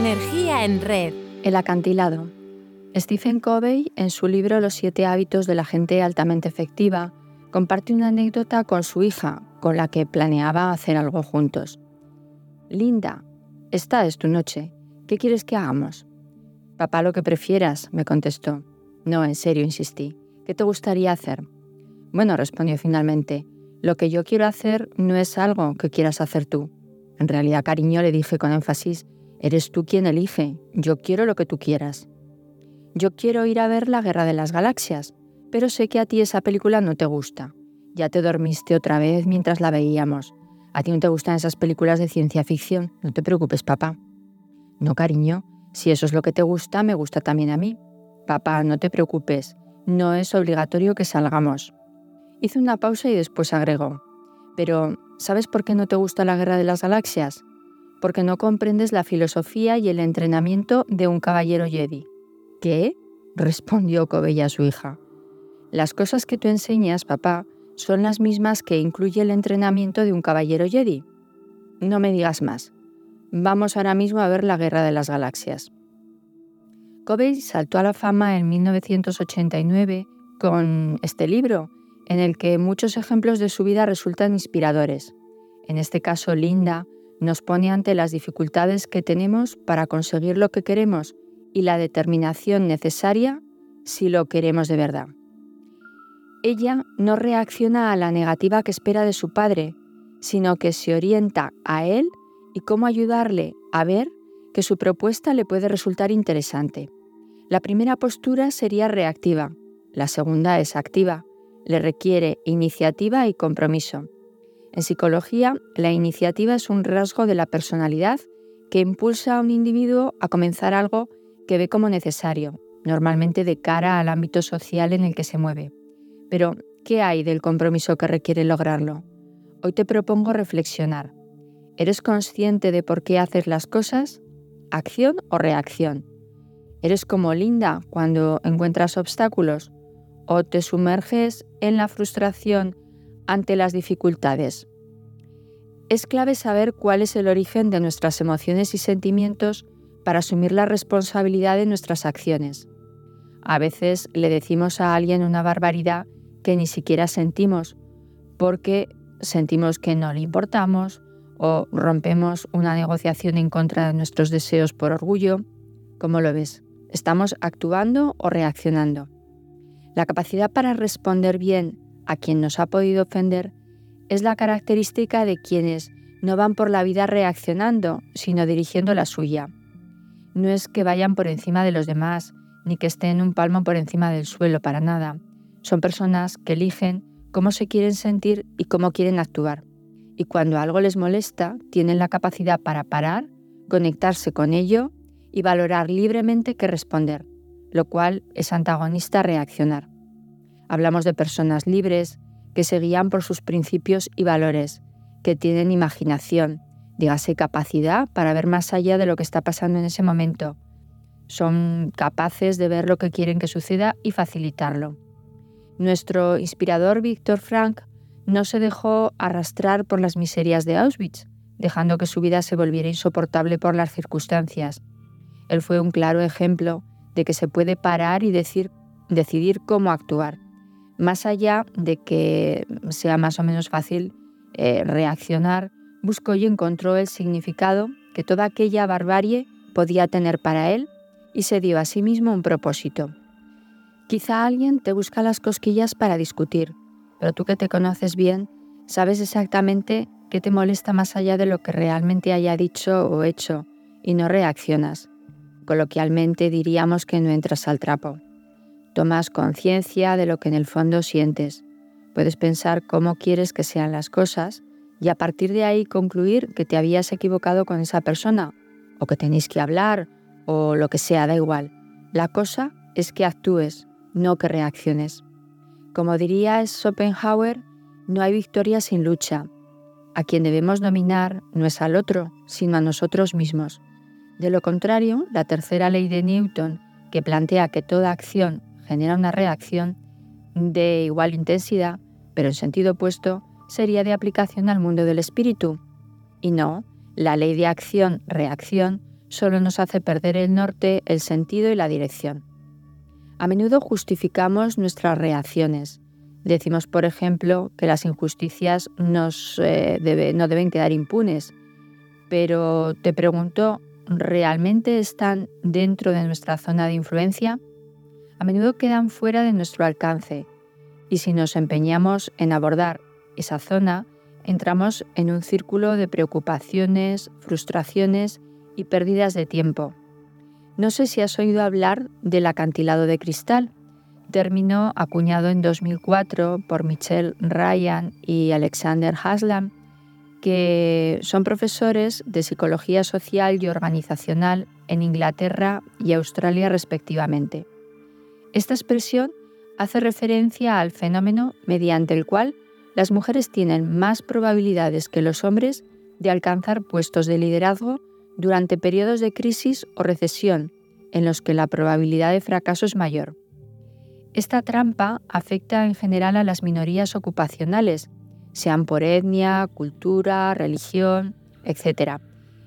Energía en red. El acantilado. Stephen Covey, en su libro Los siete hábitos de la gente altamente efectiva, comparte una anécdota con su hija, con la que planeaba hacer algo juntos. Linda, esta es tu noche. ¿Qué quieres que hagamos? Papá, lo que prefieras, me contestó. No, en serio, insistí. ¿Qué te gustaría hacer? Bueno, respondió finalmente, lo que yo quiero hacer no es algo que quieras hacer tú. En realidad, cariño, le dije con énfasis, eres tú quien elige, yo quiero lo que tú quieras. Yo quiero ir a ver la Guerra de las Galaxias, pero sé que a ti esa película no te gusta. Ya te dormiste otra vez mientras la veíamos. A ti no te gustan esas películas de ciencia ficción. No te preocupes, papá. No, cariño. Si eso es lo que te gusta, me gusta también a mí. Papá, no te preocupes. No es obligatorio que salgamos. Hizo una pausa y después agregó. Pero, ¿sabes por qué no te gusta la Guerra de las Galaxias? Porque no comprendes la filosofía y el entrenamiento de un caballero Jedi. ¿Qué? respondió Cobella a su hija. Las cosas que tú enseñas, papá, son las mismas que incluye el entrenamiento de un caballero Jedi. No me digas más. Vamos ahora mismo a ver la Guerra de las Galaxias. Covey saltó a la fama en 1989 con este libro, en el que muchos ejemplos de su vida resultan inspiradores. En este caso, Linda nos pone ante las dificultades que tenemos para conseguir lo que queremos y la determinación necesaria si lo queremos de verdad. Ella no reacciona a la negativa que espera de su padre, sino que se orienta a él y cómo ayudarle a ver que su propuesta le puede resultar interesante. La primera postura sería reactiva, la segunda es activa, le requiere iniciativa y compromiso. En psicología, la iniciativa es un rasgo de la personalidad que impulsa a un individuo a comenzar algo que ve como necesario, normalmente de cara al ámbito social en el que se mueve. Pero, ¿qué hay del compromiso que requiere lograrlo? Hoy te propongo reflexionar. ¿Eres consciente de por qué haces las cosas? ¿Acción o reacción? ¿Eres como Linda cuando encuentras obstáculos? ¿O te sumerges en la frustración ante las dificultades? Es clave saber cuál es el origen de nuestras emociones y sentimientos para asumir la responsabilidad de nuestras acciones. A veces le decimos a alguien una barbaridad que ni siquiera sentimos, porque sentimos que no le importamos o rompemos una negociación en contra de nuestros deseos por orgullo. ¿Cómo lo ves? ¿Estamos actuando o reaccionando? La capacidad para responder bien a quien nos ha podido ofender es la característica de quienes no van por la vida reaccionando, sino dirigiendo la suya. No es que vayan por encima de los demás, ni que estén un palmo por encima del suelo, para nada. Son personas que eligen cómo se quieren sentir y cómo quieren actuar. Y cuando algo les molesta, tienen la capacidad para parar, conectarse con ello y valorar libremente qué responder, lo cual es antagonista a reaccionar. Hablamos de personas libres que se guían por sus principios y valores, que tienen imaginación, dígase capacidad para ver más allá de lo que está pasando en ese momento. Son capaces de ver lo que quieren que suceda y facilitarlo. Nuestro inspirador Víctor Frank no se dejó arrastrar por las miserias de Auschwitz, dejando que su vida se volviera insoportable por las circunstancias. Él fue un claro ejemplo de que se puede parar y decidir cómo actuar, más allá de que sea más o menos fácil eh, reaccionar, buscó y encontró el significado que toda aquella barbarie podía tener para él y se dio a sí mismo un propósito. Quizá alguien te busca las cosquillas para discutir, pero tú que te conoces bien, sabes exactamente qué te molesta más allá de lo que realmente haya dicho o hecho y no reaccionas. Coloquialmente diríamos que no entras al trapo. Tomas conciencia de lo que en el fondo sientes. Puedes pensar cómo quieres que sean las cosas y a partir de ahí concluir que te habías equivocado con esa persona o que tenéis que hablar o lo que sea, da igual. La cosa es que actúes, no que reacciones. Como diría Schopenhauer, no hay victoria sin lucha. A quien debemos dominar no es al otro, sino a nosotros mismos. De lo contrario, la tercera ley de Newton, que plantea que toda acción genera una reacción de igual intensidad, pero en sentido opuesto, sería de aplicación al mundo del espíritu. Y no, la ley de acción-reacción solo nos hace perder el norte, el sentido y la dirección. A menudo justificamos nuestras reacciones. Decimos, por ejemplo, que las injusticias eh, no deben quedar impunes. Pero te pregunto, ¿realmente están dentro de nuestra zona de influencia? A menudo quedan fuera de nuestro alcance. Y si nos empeñamos en abordar esa zona, entramos en un círculo de preocupaciones, frustraciones y pérdidas de tiempo. No sé si has oído hablar del acantilado de cristal, término acuñado en 2004 por Michelle Ryan y Alexander Haslam, que son profesores de psicología social y organizacional en Inglaterra y Australia respectivamente. Esta expresión hace referencia al fenómeno mediante el cual las mujeres tienen más probabilidades que los hombres de alcanzar puestos de liderazgo durante periodos de crisis o recesión en los que la probabilidad de fracaso es mayor. Esta trampa afecta en general a las minorías ocupacionales, sean por etnia, cultura, religión, etc.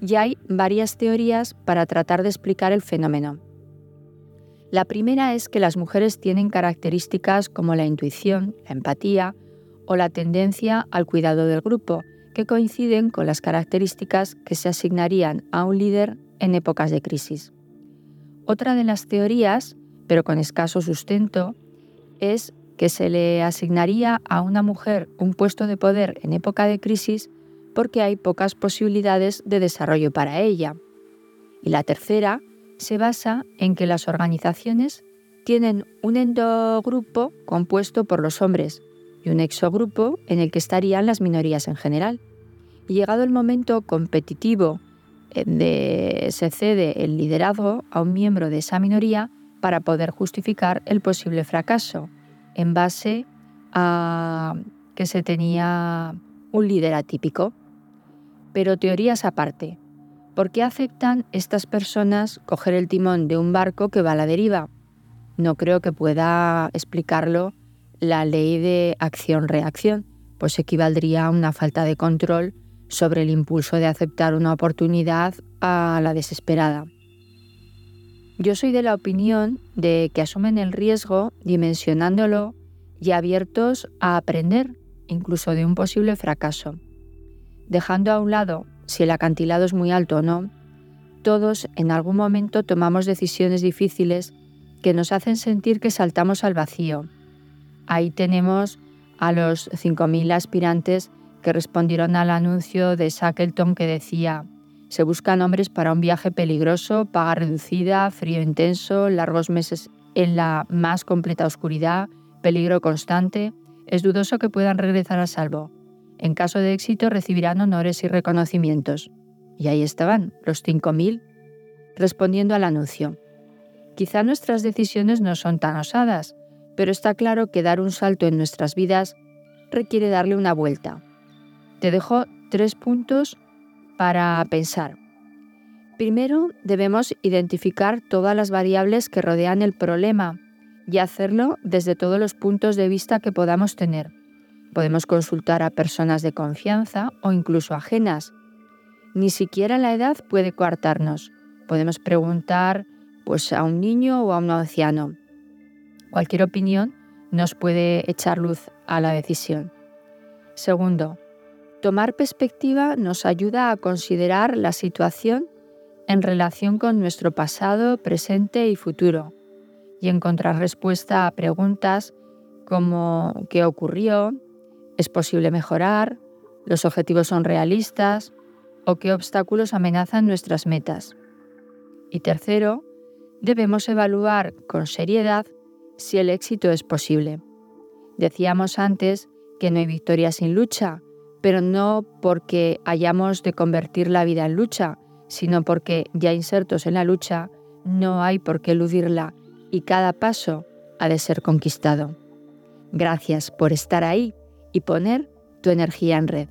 Y hay varias teorías para tratar de explicar el fenómeno. La primera es que las mujeres tienen características como la intuición, la empatía o la tendencia al cuidado del grupo, que coinciden con las características que se asignarían a un líder en épocas de crisis. Otra de las teorías, pero con escaso sustento, es que se le asignaría a una mujer un puesto de poder en época de crisis porque hay pocas posibilidades de desarrollo para ella. Y la tercera se basa en que las organizaciones tienen un endogrupo compuesto por los hombres y un exogrupo en el que estarían las minorías en general. Y llegado el momento competitivo eh, se cede el liderazgo a un miembro de esa minoría para poder justificar el posible fracaso en base a que se tenía un líder atípico. Pero teorías aparte, ¿por qué aceptan estas personas coger el timón de un barco que va a la deriva? No creo que pueda explicarlo la ley de acción-reacción, pues equivaldría a una falta de control sobre el impulso de aceptar una oportunidad a la desesperada. Yo soy de la opinión de que asumen el riesgo dimensionándolo y abiertos a aprender, incluso de un posible fracaso. Dejando a un lado si el acantilado es muy alto o no, todos en algún momento tomamos decisiones difíciles que nos hacen sentir que saltamos al vacío. Ahí tenemos a los 5.000 aspirantes que respondieron al anuncio de Shackleton que decía se buscan hombres para un viaje peligroso, paga reducida, frío intenso, largos meses en la más completa oscuridad, peligro constante. Es dudoso que puedan regresar a salvo. En caso de éxito recibirán honores y reconocimientos. Y ahí estaban, los 5.000, respondiendo al anuncio. Quizá nuestras decisiones no son tan osadas, pero está claro que dar un salto en nuestras vidas requiere darle una vuelta. Te dejo tres puntos para pensar. Primero, debemos identificar todas las variables que rodean el problema y hacerlo desde todos los puntos de vista que podamos tener. Podemos consultar a personas de confianza o incluso ajenas. Ni siquiera la edad puede coartarnos. Podemos preguntar pues, a un niño o a un anciano. Cualquier opinión nos puede echar luz a la decisión. Segundo, Tomar perspectiva nos ayuda a considerar la situación en relación con nuestro pasado, presente y futuro y encontrar respuesta a preguntas como ¿qué ocurrió? ¿Es posible mejorar? ¿Los objetivos son realistas? ¿O qué obstáculos amenazan nuestras metas? Y tercero, debemos evaluar con seriedad si el éxito es posible. Decíamos antes que no hay victoria sin lucha, pero no porque hayamos de convertir la vida en lucha, sino porque ya insertos en la lucha no hay por qué eludirla y cada paso ha de ser conquistado. Gracias por estar ahí y poner tu energía en red.